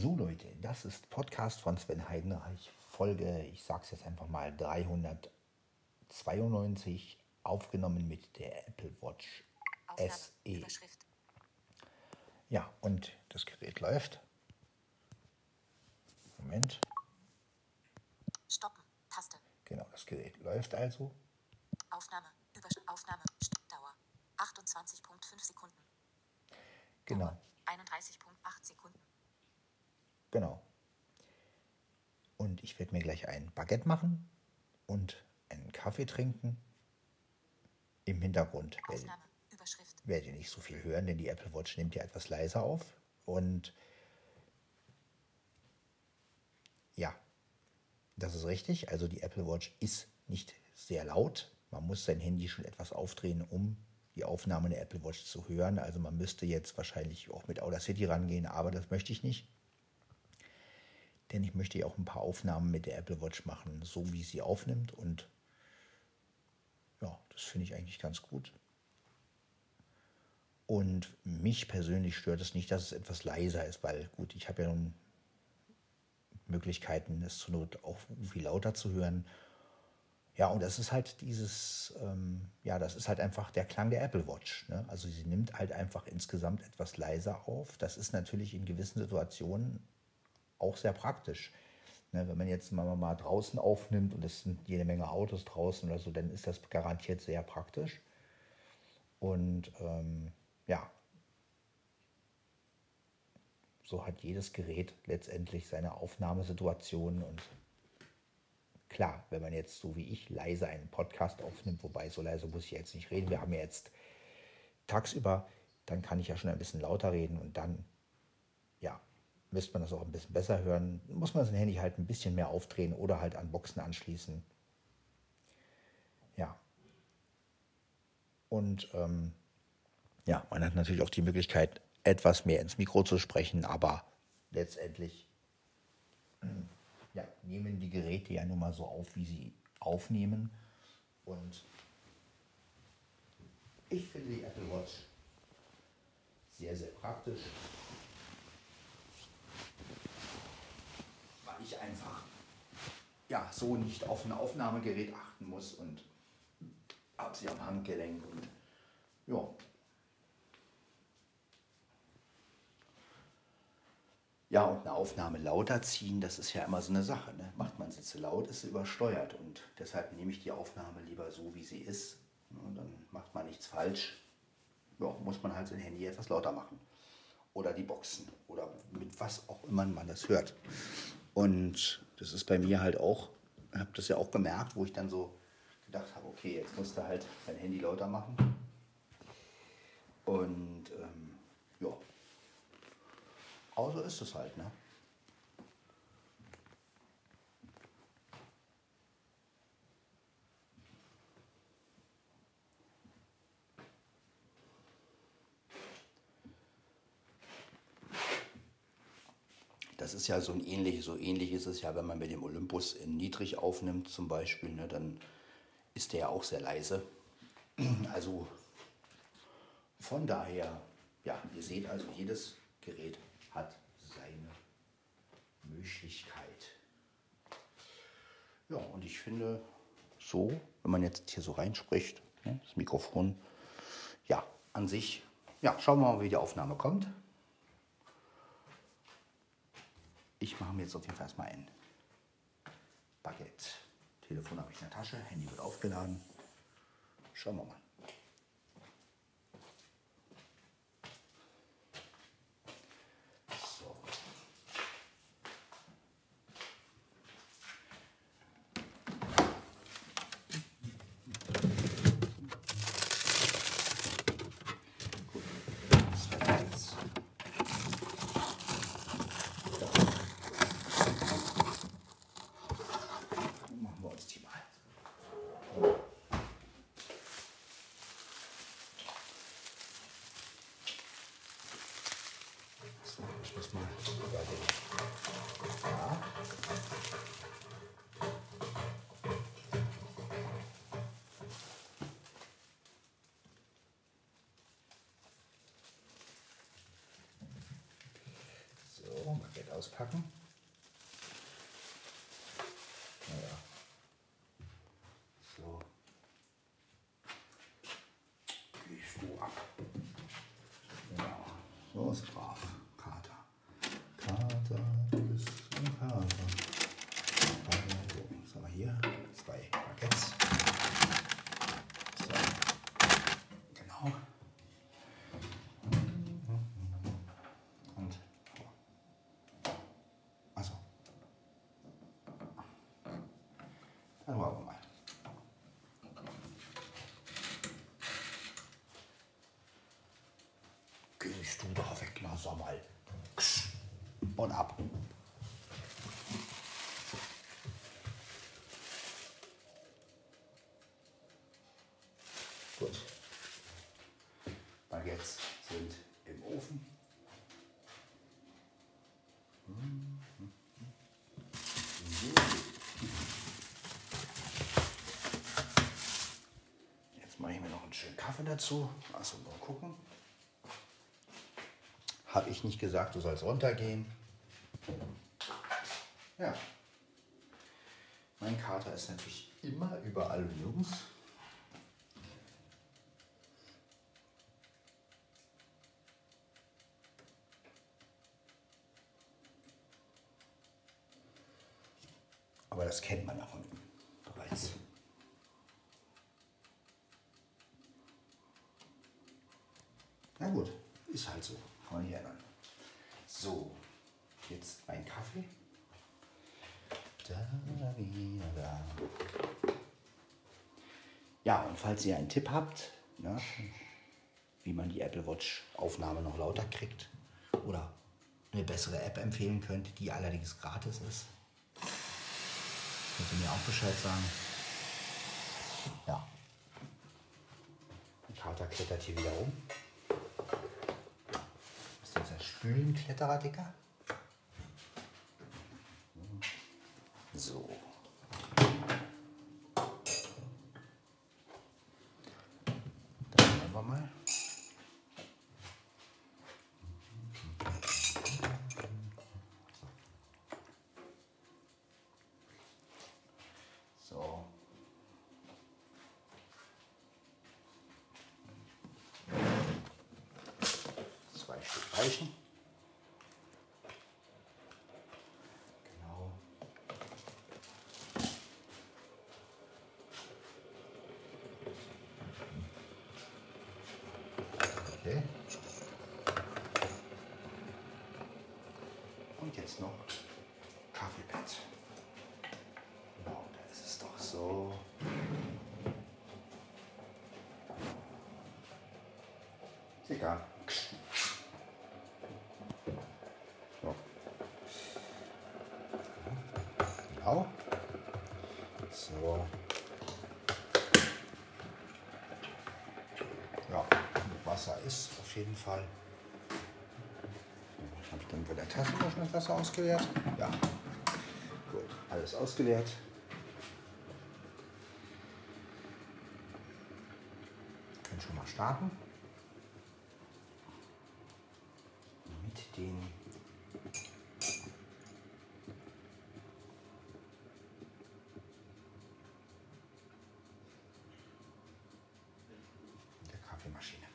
So Leute, das ist Podcast von Sven Heidenreich, Folge, ich sag's jetzt einfach mal 392, aufgenommen mit der Apple Watch Aufnahme, SE. Ja, und das Gerät läuft. Moment, Stoppen. Taste. genau, das Gerät läuft also. Aufnahme. Übersch Aufnahme. Dauer. 28.5 Sekunden. Genau, Dauer. 31.8 Sekunden. Genau. Und ich werde mir gleich ein Baguette machen und einen Kaffee trinken. Im Hintergrund werdet ihr nicht so viel hören, denn die Apple Watch nimmt ja etwas leiser auf. Und ja, das ist richtig. Also die Apple Watch ist nicht sehr laut. Man muss sein Handy schon etwas aufdrehen, um die Aufnahme der Apple Watch zu hören. Also man müsste jetzt wahrscheinlich auch mit Audacity rangehen, aber das möchte ich nicht. Denn ich möchte ja auch ein paar Aufnahmen mit der Apple Watch machen, so wie sie aufnimmt. Und ja, das finde ich eigentlich ganz gut. Und mich persönlich stört es nicht, dass es etwas leiser ist, weil gut, ich habe ja nun Möglichkeiten, es zur Not auch viel lauter zu hören. Ja, und das ist halt dieses, ähm, ja, das ist halt einfach der Klang der Apple Watch. Ne? Also sie nimmt halt einfach insgesamt etwas leiser auf. Das ist natürlich in gewissen Situationen auch sehr praktisch. Ne? Wenn man jetzt mal, mal draußen aufnimmt und es sind jede Menge Autos draußen oder so, dann ist das garantiert sehr praktisch. Und ähm, ja, so hat jedes Gerät letztendlich seine Aufnahmesituation und klar, wenn man jetzt so wie ich leise einen Podcast aufnimmt, wobei so leise muss ich jetzt nicht reden, wir haben ja jetzt tagsüber, dann kann ich ja schon ein bisschen lauter reden und dann, ja, müsste man das auch ein bisschen besser hören, muss man sein Handy halt ein bisschen mehr aufdrehen oder halt an Boxen anschließen. Ja. Und ähm, ja, man hat natürlich auch die Möglichkeit, etwas mehr ins Mikro zu sprechen, aber letztendlich ja, nehmen die Geräte ja nun mal so auf, wie sie aufnehmen. Und ich finde die Apple Watch sehr, sehr praktisch, weil ich einfach ja, so nicht auf ein Aufnahmegerät achten muss und habe sie am Handgelenk und ja, Ja, und eine Aufnahme lauter ziehen, das ist ja immer so eine Sache. Ne? Macht man sie zu laut, ist sie übersteuert. Und deshalb nehme ich die Aufnahme lieber so, wie sie ist. Und dann macht man nichts falsch. Ja, muss man halt sein Handy etwas lauter machen. Oder die Boxen. Oder mit was auch immer man das hört. Und das ist bei mir halt auch, habe das ja auch gemerkt, wo ich dann so gedacht habe, okay, jetzt musst du halt dein Handy lauter machen. Und ähm, ja, aber so ist es halt, ne? Das ist ja so ein ähnliches, so ähnlich ist es ja, wenn man mit dem Olympus in niedrig aufnimmt zum Beispiel, ne, dann ist der ja auch sehr leise. Also von daher, ja, ihr seht also, jedes Gerät hat seine Möglichkeit. Ja, und ich finde so, wenn man jetzt hier so reinspricht, ne, das Mikrofon, ja, an sich, ja, schauen wir mal, wie die Aufnahme kommt. Ich mache mir jetzt auf jeden Fall erstmal ein Baguette. Telefon habe ich in der Tasche, Handy wird aufgeladen. Schauen wir mal. So. Gut. Das war jetzt. Dann machen wir uns die mal. So, ich muss mal über den. Ja. So, mal geht auspacken. Naja. So. Gehst du ab. Ja, so ist brav. Kater. Kater, du bist ein Kater. Kater. So, was haben wir hier? Zwei Baguettes. So. Genau. Und. Achso. Dann wollen wir mal. Gehst du da weg, na sag mal. Und ab. Gut. Baguettes sind im Ofen. Jetzt mache ich mir noch einen schönen Kaffee dazu. Achso, mal gucken. Habe ich nicht gesagt, du sollst runtergehen? Ja. Mein Kater ist natürlich immer überall und nirgends. Aber das kennt man ja von ihm bereits. Na gut, ist halt so. Man nicht ändern. So, jetzt mein Kaffee. Da, da, da. Ja, und falls ihr einen Tipp habt, ne, wie man die Apple Watch Aufnahme noch lauter kriegt oder eine bessere App empfehlen könnt, die allerdings gratis ist, könnt ihr mir auch Bescheid sagen. Ja. Der Kater klettert hier wieder rum. Spülenkletterer, Dicker? So. Dann schauen wir mal. So. Zwei Stück reichen. Genau. Okay. Und jetzt noch Kaffeepad. Genau, da ist es doch so. Ist egal. So. Genau. So. Ja, Wasser ist auf jeden Fall. Habe ich dann bei der Tasse noch das Wasser ausgeleert? Ja. Gut, alles ausgeleert. Können schon mal starten. Mit den der Kaffeemaschine.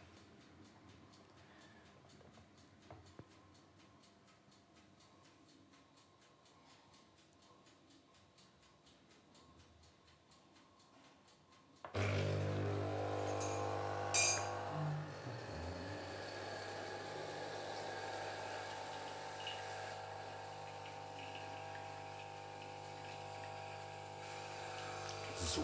So.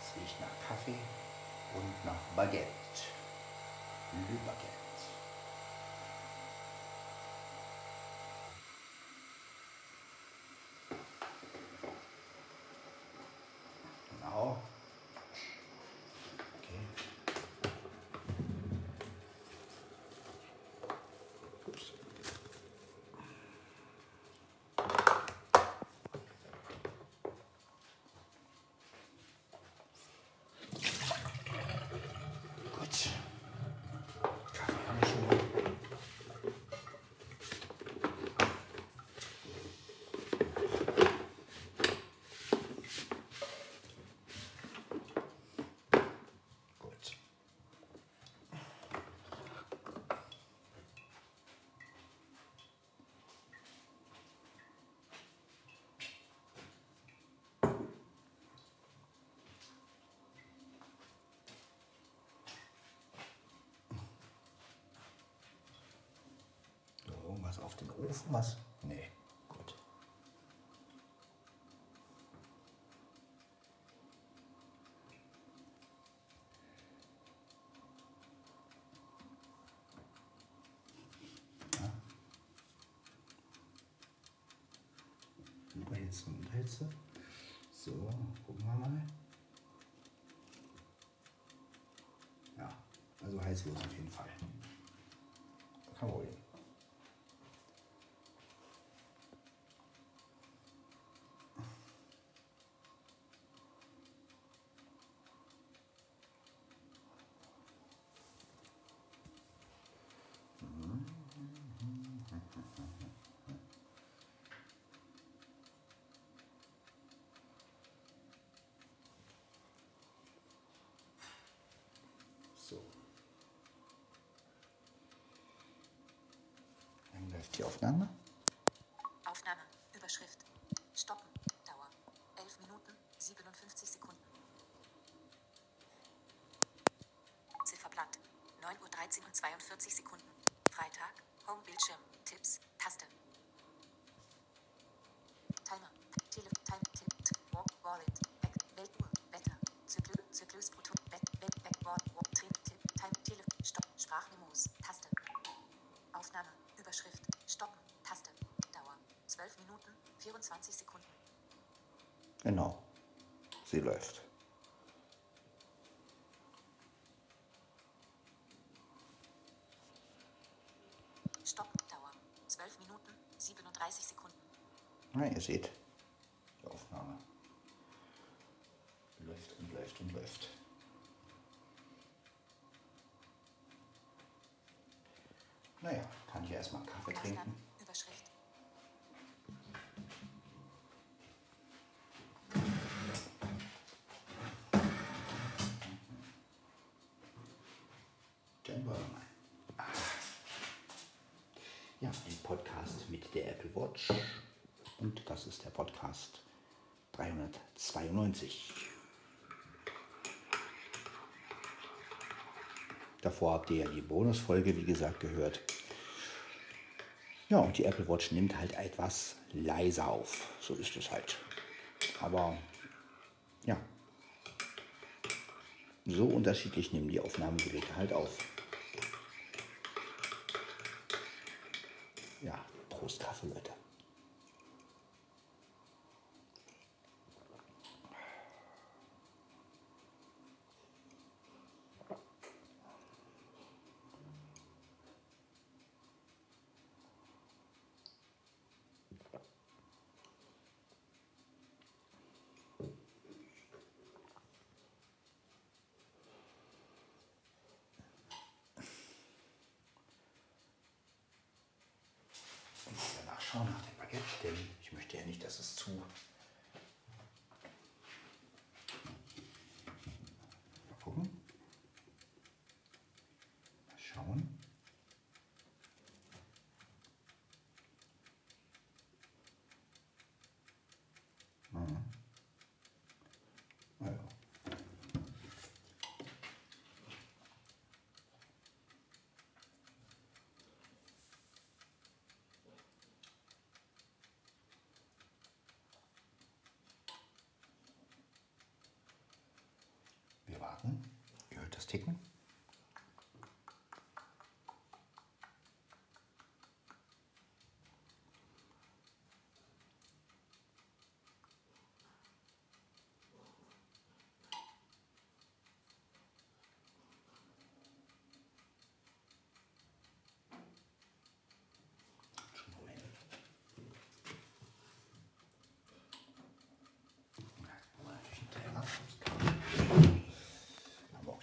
Es riecht nach Kaffee und nach Baguette. Le Baguette. Genau. Okay. Ofen was? Nee, gut. Ja. Und Unterhitze. So, gucken wir mal. Ja, also heiß wird es auf jeden Fall. Kein Problem. So. Dann läuft die Aufnahme. Aufnahme. Überschrift. Stoppen. Dauer. 11 Minuten, 57 Sekunden. Zifferblatt. 9 Uhr 13 und 42 Sekunden. Freitag. Homebildschirm. Tipps. Taste. Timer. Tele Time. Tipp. Tipp, Walk. Wallet. Back. Weltuhr. Wetter. Zyklus. Zyklus. Proton. Back. Back. Backward. Walk. Trip. Tipp. Time. Tele. Stopp. Sprachmemos. Taste. Aufnahme. Überschrift. Stoppen. Taste. Dauer. 12 Minuten, 24 Sekunden. Genau. Sie läuft. Stopp. Dauer. 12 Minuten, 37 Sekunden. Na, ihr seht, die Aufnahme läuft und läuft und läuft. Naja, kann ich erstmal Kaffee Aufnahme. trinken. Überschrift. Dann wollen wir mal. Ah. Ja, ein Podcast mit der Apple Watch. Und das ist der Podcast 392. Davor habt ihr ja die Bonusfolge, wie gesagt, gehört. Ja, und die Apple Watch nimmt halt etwas leiser auf. So ist es halt. Aber ja, so unterschiedlich nehmen die Aufnahmegeräte halt auf. Ja, Prost Ticken.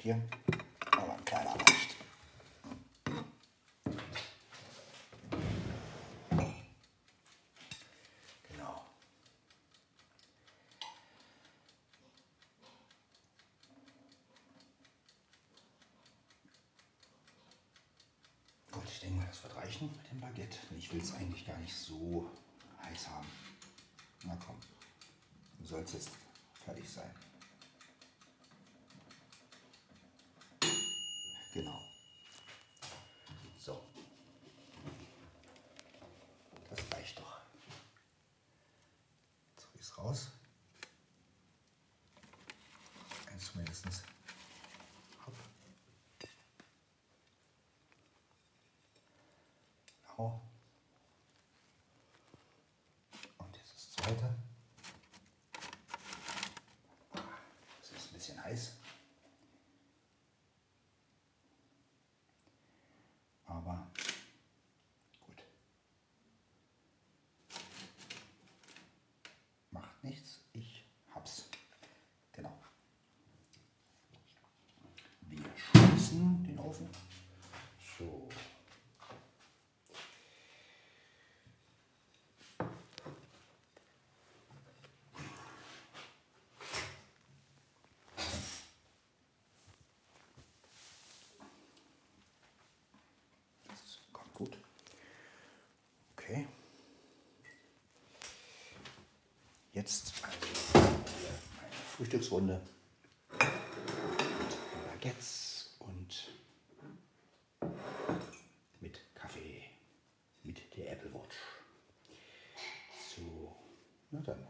Hier. Aber ein kleiner reicht. Genau. Gut, ich denke mal, das wird reichen mit dem Baguette. Ich will es eigentlich gar nicht so heiß haben. Na komm, soll es jetzt fertig sein. Genau. So. Genau. Zweite. Das ist ein bisschen heiß. Aber gut. Macht nichts. Ich hab's. Genau. Wir schließen den Ofen. So. Das kommt gut. Okay. Jetzt. Frühstücksrunde. Baguettes und mit Kaffee, mit der Apple Watch. So, na dann.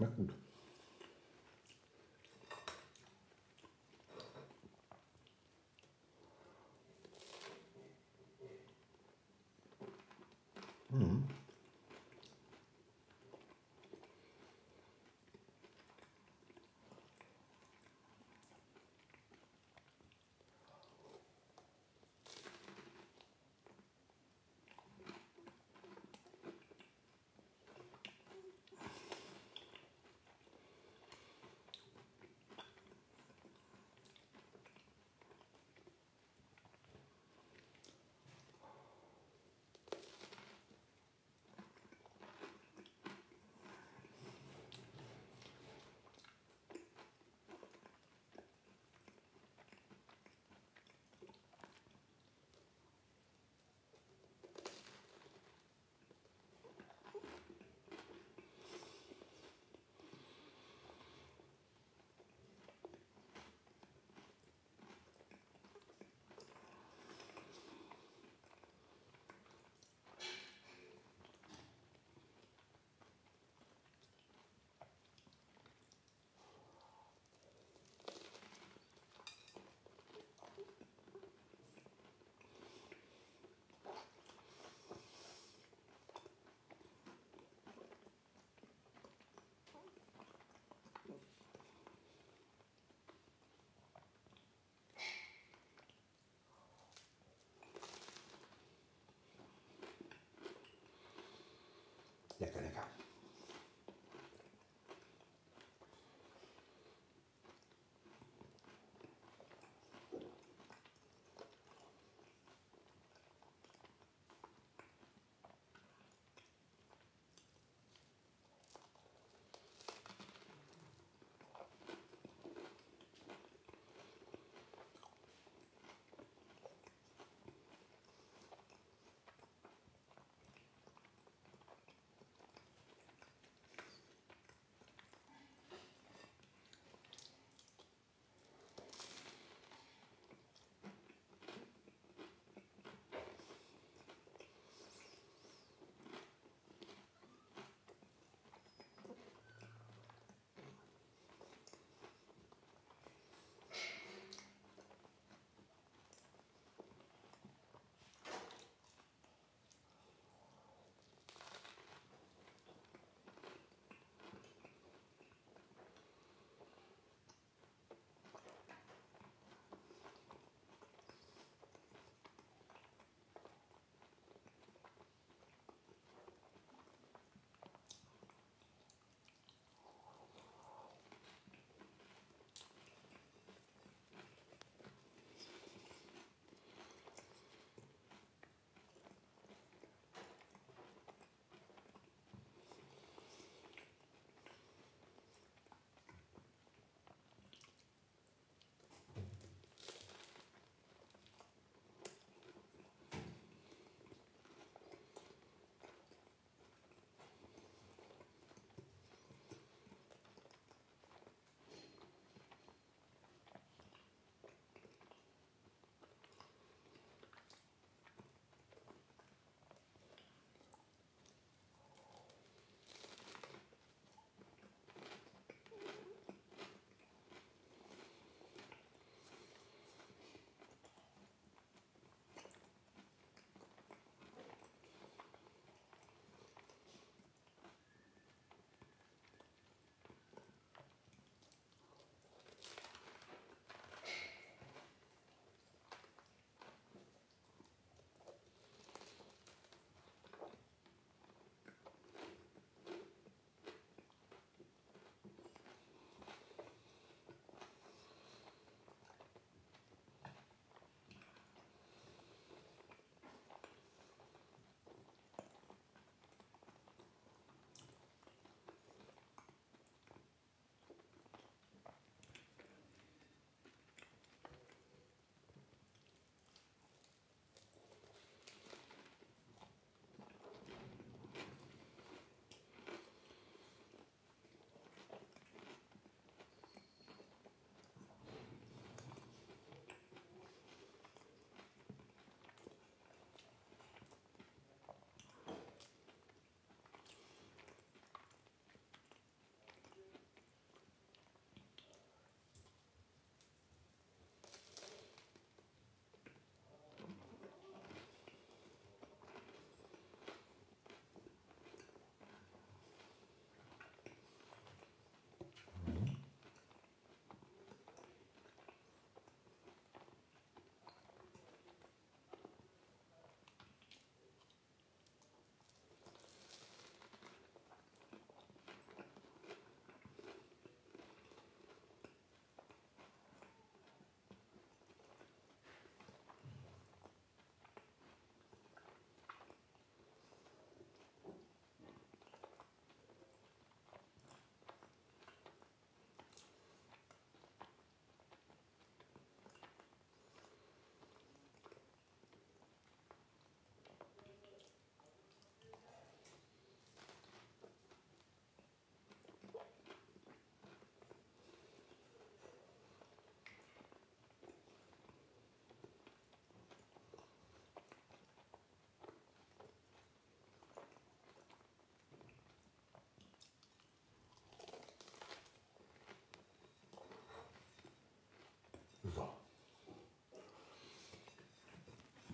Schmeckt gut.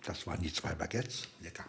Das waren die zwei Baguettes. Lecker.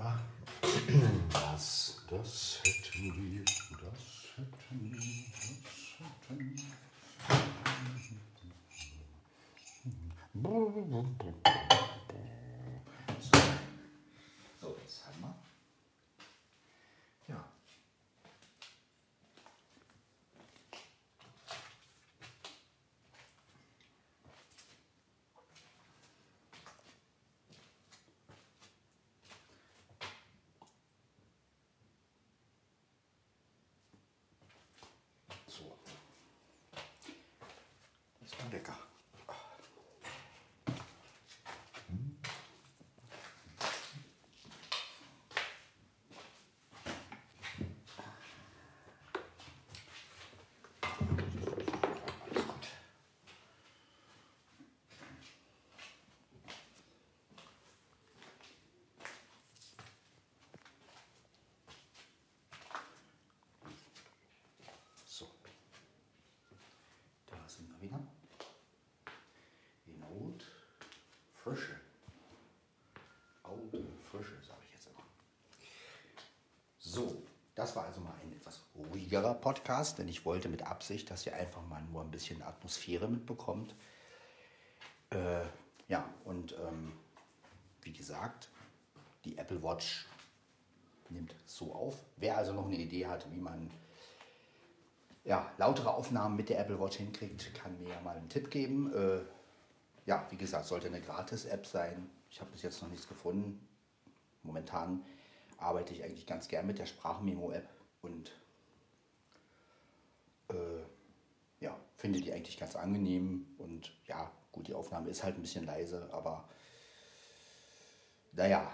Wir. Das, das hätten wir, das hätten wir, das hätten So, wieder. In Haut Frische. Auge Frische, sage ich jetzt immer. So, das war also mal ein etwas ruhigerer Podcast, denn ich wollte mit Absicht, dass ihr einfach mal nur ein bisschen Atmosphäre mitbekommt. Äh, ja, und ähm, wie gesagt, die Apple Watch nimmt so auf. Wer also noch eine Idee hat, wie man ja, lautere Aufnahmen mit der Apple Watch hinkriegt, kann mir ja mal einen Tipp geben. Äh, ja, wie gesagt, sollte eine Gratis-App sein. Ich habe bis jetzt noch nichts gefunden. Momentan arbeite ich eigentlich ganz gern mit der Sprachmemo-App und äh, ja, finde die eigentlich ganz angenehm. Und ja, gut, die Aufnahme ist halt ein bisschen leise, aber naja,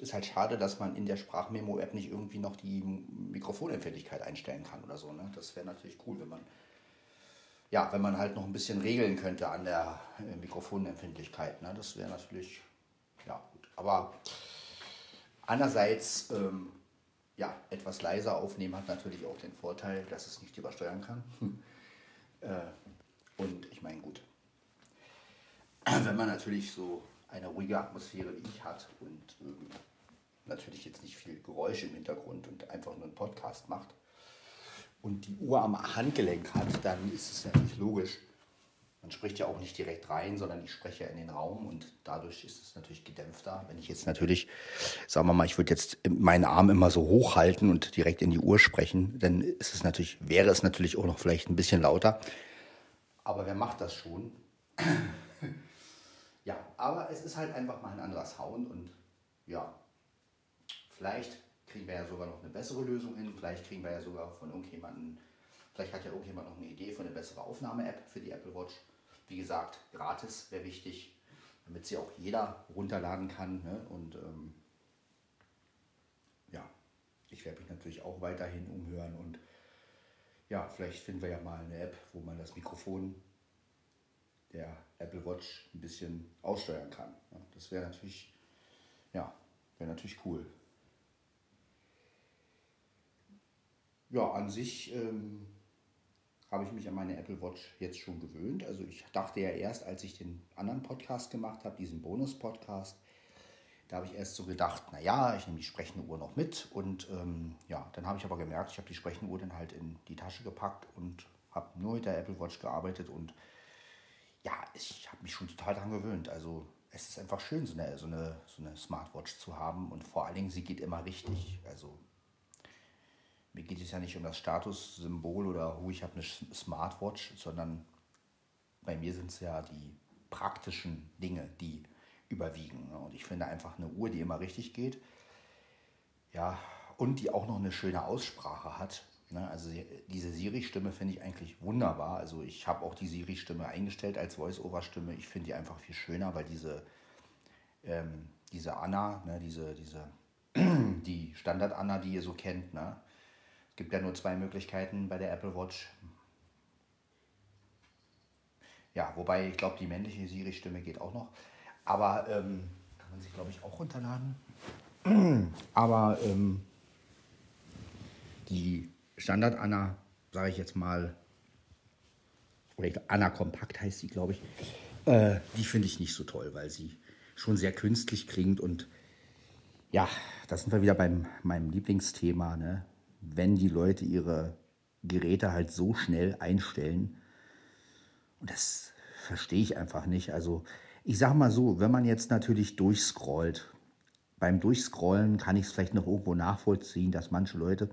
ist halt schade, dass man in der Sprachmemo-App nicht irgendwie noch die Mikrofonempfindlichkeit einstellen kann oder so. Ne? Das wäre natürlich cool, wenn man ja, wenn man halt noch ein bisschen regeln könnte an der äh, Mikrofonempfindlichkeit. Ne? Das wäre natürlich ja gut. Aber andererseits ähm, ja, etwas leiser aufnehmen hat natürlich auch den Vorteil, dass es nicht übersteuern kann. äh, und ich meine, gut, wenn man natürlich so eine ruhige Atmosphäre wie ich hat und ähm, natürlich jetzt nicht viel Geräusche im Hintergrund und einfach nur einen Podcast macht und die Uhr am Handgelenk hat, dann ist es natürlich logisch. Man spricht ja auch nicht direkt rein, sondern ich spreche in den Raum und dadurch ist es natürlich gedämpfter. Wenn ich jetzt natürlich, sagen wir mal, ich würde jetzt meinen Arm immer so hochhalten und direkt in die Uhr sprechen, dann ist es natürlich, wäre es natürlich auch noch vielleicht ein bisschen lauter. Aber wer macht das schon? ja, aber es ist halt einfach mal ein anderer Sound und ja, vielleicht kriegen wir ja sogar noch eine bessere Lösung hin. Vielleicht kriegen wir ja sogar von irgendjemandem, vielleicht hat ja irgendjemand noch eine Idee für eine bessere Aufnahme-App für die Apple Watch. Wie gesagt, gratis wäre wichtig, damit sie auch jeder runterladen kann. Ne? Und ähm, ja, ich werde mich natürlich auch weiterhin umhören und ja, vielleicht finden wir ja mal eine App, wo man das Mikrofon der Apple Watch ein bisschen aussteuern kann. Das wäre natürlich, ja, wäre natürlich cool. Ja, an sich ähm, habe ich mich an meine Apple Watch jetzt schon gewöhnt. Also ich dachte ja erst, als ich den anderen Podcast gemacht habe, diesen Bonus-Podcast, da habe ich erst so gedacht, naja, ich nehme die sprechende Uhr noch mit. Und ähm, ja, dann habe ich aber gemerkt, ich habe die sprechende Uhr dann halt in die Tasche gepackt und habe nur mit der Apple Watch gearbeitet. Und ja, ich habe mich schon total daran gewöhnt. Also es ist einfach schön, so eine, so, eine, so eine Smartwatch zu haben. Und vor allen Dingen, sie geht immer richtig. Also mir geht es ja nicht um das Statussymbol oder oh, ich habe eine Smartwatch, sondern bei mir sind es ja die praktischen Dinge, die überwiegen. Ne? Und ich finde einfach eine Uhr, die immer richtig geht. Ja, und die auch noch eine schöne Aussprache hat. Ne? Also diese Siri-Stimme finde ich eigentlich wunderbar. Also ich habe auch die Siri-Stimme eingestellt als Voice-Over-Stimme. Ich finde die einfach viel schöner, weil diese, ähm, diese Anna, ne, diese, diese, die Standard-Anna, die ihr so kennt, ne, gibt ja nur zwei Möglichkeiten bei der Apple Watch. Ja, wobei ich glaube, die männliche Siri-Stimme geht auch noch. Aber ähm, kann man sich, glaube ich, auch runterladen. Aber ähm, die Standard-Anna, sage ich jetzt mal, oder Anna Kompakt heißt sie, glaube ich, äh, die finde ich nicht so toll, weil sie schon sehr künstlich klingt und ja, da sind wir wieder beim meinem Lieblingsthema, ne? Wenn die Leute ihre Geräte halt so schnell einstellen. Und das verstehe ich einfach nicht. Also ich sage mal so, wenn man jetzt natürlich durchscrollt, beim Durchscrollen kann ich es vielleicht noch irgendwo nachvollziehen, dass manche Leute,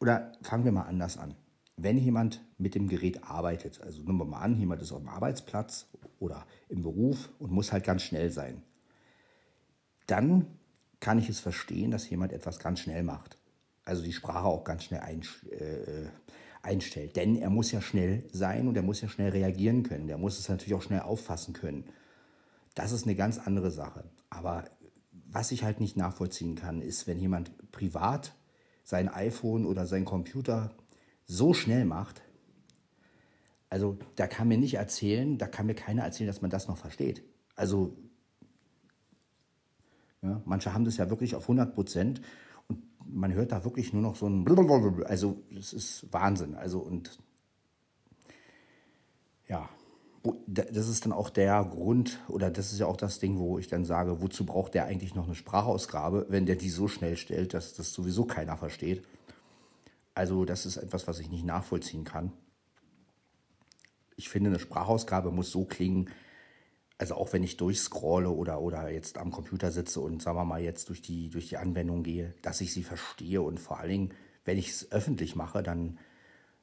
oder fangen wir mal anders an. Wenn jemand mit dem Gerät arbeitet, also nehmen wir mal an, jemand ist auf dem Arbeitsplatz oder im Beruf und muss halt ganz schnell sein, dann kann ich es verstehen, dass jemand etwas ganz schnell macht also die Sprache auch ganz schnell äh, einstellt. Denn er muss ja schnell sein und er muss ja schnell reagieren können. Der muss es natürlich auch schnell auffassen können. Das ist eine ganz andere Sache. Aber was ich halt nicht nachvollziehen kann, ist, wenn jemand privat sein iPhone oder sein Computer so schnell macht, also da kann mir nicht erzählen, da kann mir keiner erzählen, dass man das noch versteht. Also ja, manche haben das ja wirklich auf 100 Prozent man hört da wirklich nur noch so ein, also es ist Wahnsinn. Also und ja, das ist dann auch der Grund oder das ist ja auch das Ding, wo ich dann sage, wozu braucht der eigentlich noch eine Sprachausgabe, wenn der die so schnell stellt, dass das sowieso keiner versteht. Also das ist etwas, was ich nicht nachvollziehen kann. Ich finde, eine Sprachausgabe muss so klingen, also auch wenn ich durchscrolle oder, oder jetzt am Computer sitze und sagen wir mal jetzt durch die, durch die Anwendung gehe, dass ich sie verstehe und vor allen Dingen, wenn ich es öffentlich mache, dann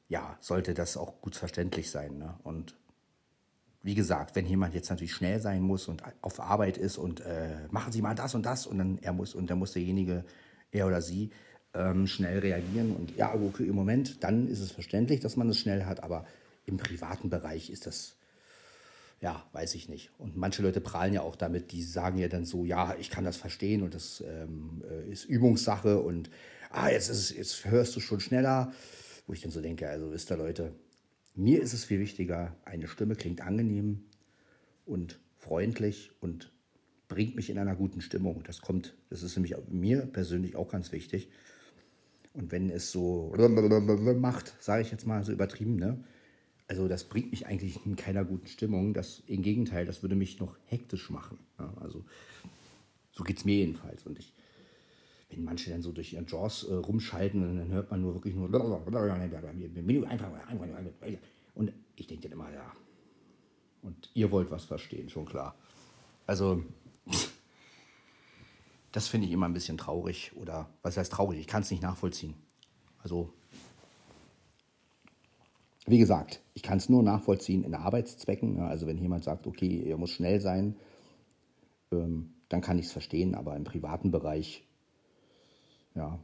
ja, sollte das auch gut verständlich sein. Ne? Und wie gesagt, wenn jemand jetzt natürlich schnell sein muss und auf Arbeit ist und äh, machen Sie mal das und das und dann er muss und dann muss derjenige, er oder sie, ähm, schnell reagieren und ja, okay, im Moment, dann ist es verständlich, dass man es schnell hat, aber im privaten Bereich ist das ja, weiß ich nicht. Und manche Leute prahlen ja auch damit, die sagen ja dann so, ja, ich kann das verstehen und das ähm, äh, ist Übungssache und ah, jetzt, ist, jetzt hörst du schon schneller. Wo ich dann so denke, also wisst ihr Leute, mir ist es viel wichtiger, eine Stimme klingt angenehm und freundlich und bringt mich in einer guten Stimmung. Das kommt, das ist nämlich mir persönlich auch ganz wichtig. Und wenn es so macht, sage ich jetzt mal so übertrieben, ne? Also das bringt mich eigentlich in keiner guten Stimmung. Das, Im Gegenteil, das würde mich noch hektisch machen. Ja, also so geht es mir jedenfalls. Und ich wenn manche dann so durch ihren Jaws äh, rumschalten dann hört man nur wirklich nur und ich denke dann immer, ja. Und ihr wollt was verstehen, schon klar. Also, das finde ich immer ein bisschen traurig. Oder was heißt traurig? Ich kann es nicht nachvollziehen. Also, wie gesagt, ich kann es nur nachvollziehen in Arbeitszwecken. Also, wenn jemand sagt, okay, er muss schnell sein, ähm, dann kann ich es verstehen. Aber im privaten Bereich, ja,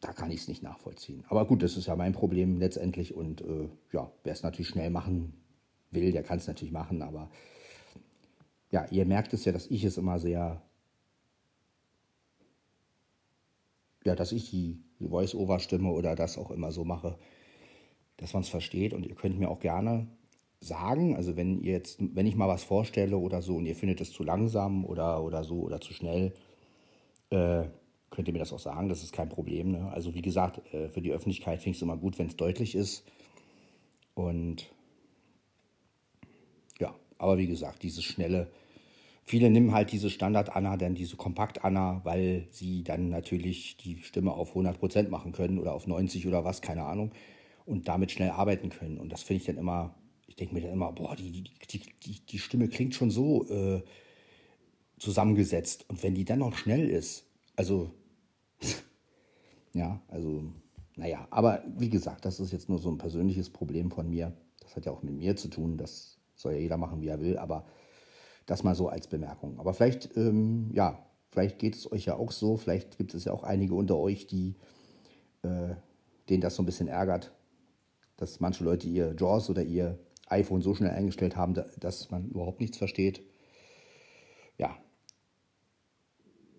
da kann ich es nicht nachvollziehen. Aber gut, das ist ja mein Problem letztendlich. Und äh, ja, wer es natürlich schnell machen will, der kann es natürlich machen. Aber ja, ihr merkt es ja, dass ich es immer sehr, ja, dass ich die Voice-Over-Stimme oder das auch immer so mache, dass man es versteht. Und ihr könnt mir auch gerne sagen, also wenn ihr jetzt, wenn ich mal was vorstelle oder so und ihr findet es zu langsam oder, oder so oder zu schnell, äh, könnt ihr mir das auch sagen, das ist kein Problem. Ne? Also wie gesagt, äh, für die Öffentlichkeit finde ich es immer gut, wenn es deutlich ist. Und ja, aber wie gesagt, dieses schnelle, viele nehmen halt diese Standard-Anna, dann diese Kompakt-Anna, weil sie dann natürlich die Stimme auf 100% machen können oder auf 90 oder was, keine Ahnung, und damit schnell arbeiten können. Und das finde ich dann immer, ich denke mir dann immer, boah, die, die, die, die Stimme klingt schon so äh, zusammengesetzt. Und wenn die dann noch schnell ist, also, ja, also, naja, aber wie gesagt, das ist jetzt nur so ein persönliches Problem von mir. Das hat ja auch mit mir zu tun. Das soll ja jeder machen, wie er will, aber das mal so als Bemerkung. Aber vielleicht, ähm, ja, vielleicht geht es euch ja auch so. Vielleicht gibt es ja auch einige unter euch, die, äh, denen das so ein bisschen ärgert, dass manche Leute ihr JAWS oder ihr iPhone so schnell eingestellt haben, dass man überhaupt nichts versteht. Ja,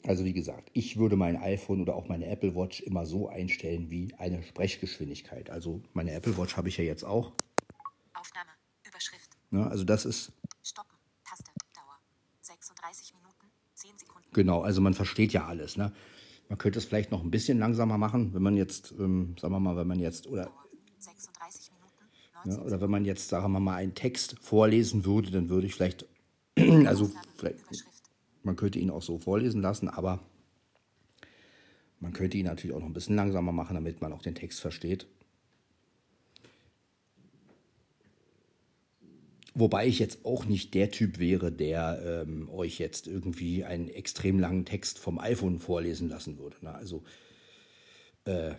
also wie gesagt, ich würde mein iPhone oder auch meine Apple Watch immer so einstellen wie eine Sprechgeschwindigkeit. Also meine Apple Watch habe ich ja jetzt auch. Aufnahme. Überschrift. Ne, also das ist. Stoppen. Taste. Dauer. 36 Minuten. 10 Sekunden. Genau, also man versteht ja alles. Ne? Man könnte es vielleicht noch ein bisschen langsamer machen, wenn man jetzt, ähm, sagen wir mal, wenn man jetzt oder 36 Minuten. Ja, oder wenn man jetzt, sagen wir mal, einen Text vorlesen würde, dann würde ich vielleicht, also vielleicht, man könnte ihn auch so vorlesen lassen, aber man könnte ihn natürlich auch noch ein bisschen langsamer machen, damit man auch den Text versteht. Wobei ich jetzt auch nicht der Typ wäre, der ähm, euch jetzt irgendwie einen extrem langen Text vom iPhone vorlesen lassen würde. Ne? Also, äh,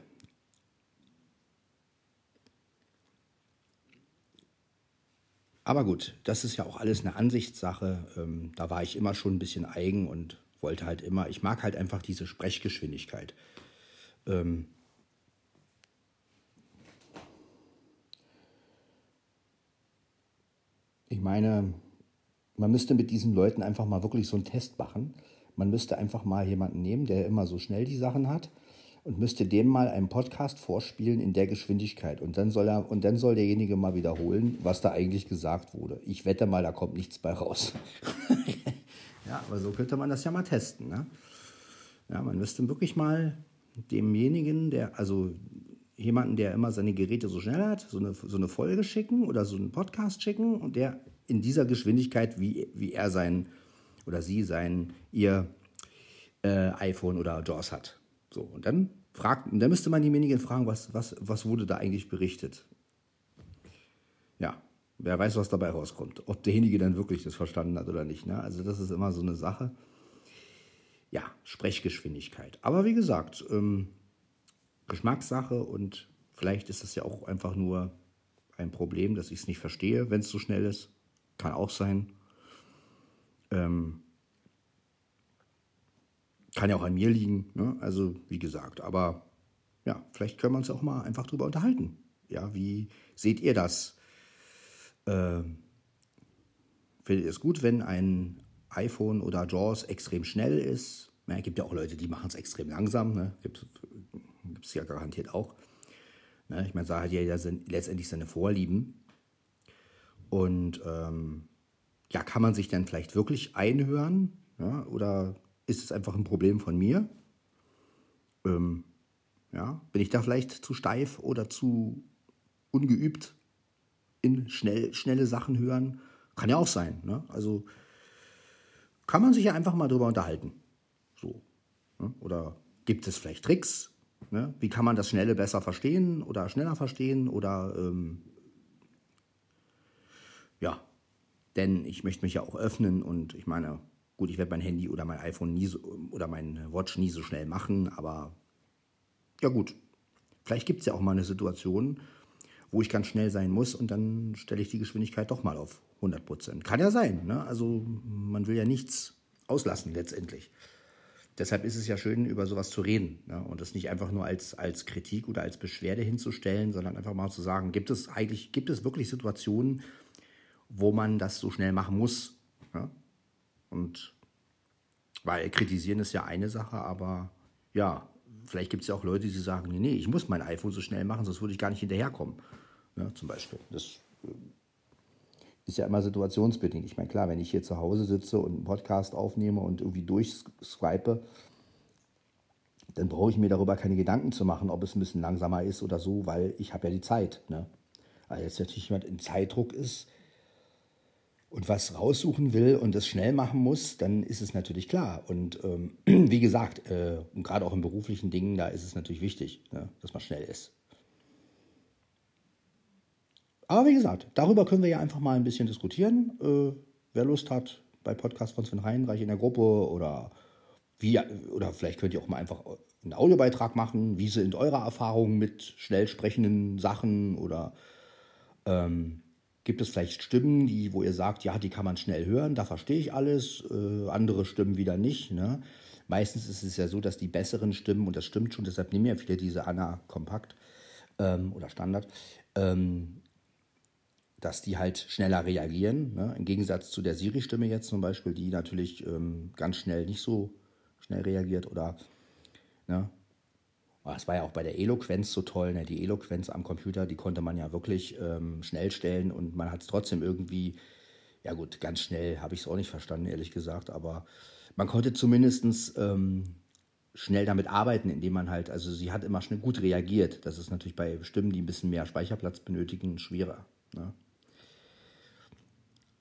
Aber gut, das ist ja auch alles eine Ansichtssache. Ähm, da war ich immer schon ein bisschen eigen und wollte halt immer, ich mag halt einfach diese Sprechgeschwindigkeit. Ähm, ich meine, man müsste mit diesen Leuten einfach mal wirklich so einen Test machen. Man müsste einfach mal jemanden nehmen, der immer so schnell die Sachen hat und müsste dem mal einen Podcast vorspielen in der Geschwindigkeit. Und dann soll er, und dann soll derjenige mal wiederholen, was da eigentlich gesagt wurde. Ich wette mal, da kommt nichts bei raus. ja, aber so könnte man das ja mal testen. Ne? Ja, man müsste wirklich mal demjenigen, der, also jemanden, der immer seine Geräte so schnell hat, so eine, so eine Folge schicken oder so einen Podcast schicken und der in dieser Geschwindigkeit, wie, wie er sein oder sie sein, ihr äh, iPhone oder JAWS hat. So, und dann fragt, und dann müsste man diejenigen fragen, was, was, was wurde da eigentlich berichtet? Ja, wer weiß, was dabei rauskommt. Ob derjenige dann wirklich das verstanden hat oder nicht. Ne? Also das ist immer so eine Sache. Ja, Sprechgeschwindigkeit. Aber wie gesagt, ähm, Geschmackssache und vielleicht ist es ja auch einfach nur ein Problem, dass ich es nicht verstehe, wenn es so schnell ist. Kann auch sein. Ähm, kann ja auch an mir liegen. Ne? Also wie gesagt, aber ja, vielleicht können wir uns auch mal einfach drüber unterhalten. Ja, wie seht ihr das? Äh, findet ihr es gut, wenn ein iPhone oder JAWS extrem schnell ist? Es ja, gibt ja auch Leute, die machen es extrem langsam. Ne? Gibt es ja garantiert auch. Ne? Ich meine, da hat jeder letztendlich seine Vorlieben. Und ähm, ja, kann man sich dann vielleicht wirklich einhören? Ja? Oder ist es einfach ein Problem von mir? Ähm, ja, bin ich da vielleicht zu steif oder zu ungeübt in schnell, schnelle Sachen hören? Kann ja auch sein. Ne? Also kann man sich ja einfach mal drüber unterhalten. So. Ne? Oder gibt es vielleicht Tricks? Ne? Wie kann man das Schnelle besser verstehen oder schneller verstehen? Oder ähm, ja, denn ich möchte mich ja auch öffnen und ich meine, gut, ich werde mein Handy oder mein iPhone nie so, oder mein Watch nie so schnell machen, aber ja gut, vielleicht gibt es ja auch mal eine Situation, wo ich ganz schnell sein muss und dann stelle ich die Geschwindigkeit doch mal auf 100 Prozent. Kann ja sein, ne? also man will ja nichts auslassen letztendlich. Deshalb ist es ja schön, über sowas zu reden ne? und das nicht einfach nur als, als Kritik oder als Beschwerde hinzustellen, sondern einfach mal zu sagen, gibt es eigentlich, gibt es wirklich Situationen, wo man das so schnell machen muss? Ne? Und weil kritisieren ist ja eine Sache, aber ja, vielleicht gibt es ja auch Leute, die sagen, nee, nee, ich muss mein iPhone so schnell machen, sonst würde ich gar nicht hinterherkommen. Ne? Zum Beispiel. Das äh, ist ja immer situationsbedingt. Ich meine, klar, wenn ich hier zu Hause sitze und einen Podcast aufnehme und irgendwie durchswipe, dann brauche ich mir darüber keine Gedanken zu machen, ob es ein bisschen langsamer ist oder so, weil ich habe ja die Zeit. Ne? Weil jetzt natürlich jemand in Zeitdruck ist und was raussuchen will und das schnell machen muss, dann ist es natürlich klar. Und ähm, wie gesagt, äh, und gerade auch in beruflichen Dingen, da ist es natürlich wichtig, ne, dass man schnell ist. Aber wie gesagt, darüber können wir ja einfach mal ein bisschen diskutieren. Äh, wer Lust hat, bei Podcast von Sven Heinreich in der Gruppe oder wie, oder vielleicht könnt ihr auch mal einfach einen Audiobeitrag machen. Wie sind eure Erfahrungen mit schnell sprechenden Sachen oder ähm, gibt es vielleicht Stimmen, die, wo ihr sagt, ja, die kann man schnell hören, da verstehe ich alles, äh, andere Stimmen wieder nicht. Ne? Meistens ist es ja so, dass die besseren Stimmen, und das stimmt schon, deshalb nehmen ja viele diese Anna Kompakt ähm, oder Standard, ähm, dass die halt schneller reagieren. Ne? Im Gegensatz zu der Siri-Stimme jetzt zum Beispiel, die natürlich ähm, ganz schnell nicht so schnell reagiert oder ne? Das war ja auch bei der Eloquenz so toll. Ne? Die Eloquenz am Computer, die konnte man ja wirklich ähm, schnell stellen und man hat es trotzdem irgendwie, ja gut, ganz schnell habe ich es auch nicht verstanden, ehrlich gesagt, aber man konnte zumindest ähm, schnell damit arbeiten, indem man halt, also sie hat immer schnell gut reagiert. Das ist natürlich bei Stimmen, die ein bisschen mehr Speicherplatz benötigen, schwerer. Ne?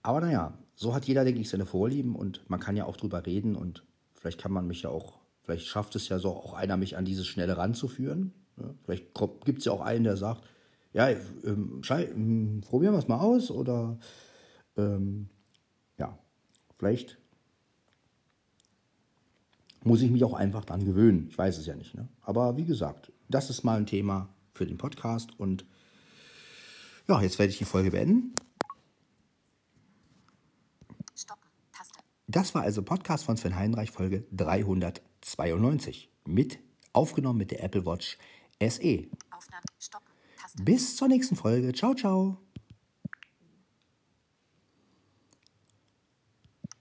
Aber naja, so hat jeder, denke ich, seine Vorlieben und man kann ja auch drüber reden und vielleicht kann man mich ja auch, vielleicht schafft es ja so auch einer, mich an dieses Schnelle ranzuführen. Ja, vielleicht gibt es ja auch einen, der sagt, ja, ähm, ähm, probieren wir es mal aus oder ähm, ja, vielleicht muss ich mich auch einfach dran gewöhnen. Ich weiß es ja nicht. Ne? Aber wie gesagt, das ist mal ein Thema für den Podcast und ja, jetzt werde ich die Folge beenden. Das war also Podcast von Sven Heinreich, Folge 392. Mit, aufgenommen mit der Apple Watch SE. Aufnahme, stoppen, Taste. Bis zur nächsten Folge. Ciao, ciao.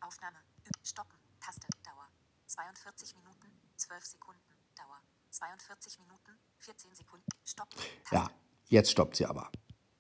Aufnahme, stoppen, Taste, Dauer. 42 Minuten, 12 Sekunden, Dauer. 42 Minuten, 14 Sekunden, stoppen. Taste. Ja, jetzt stoppt sie aber.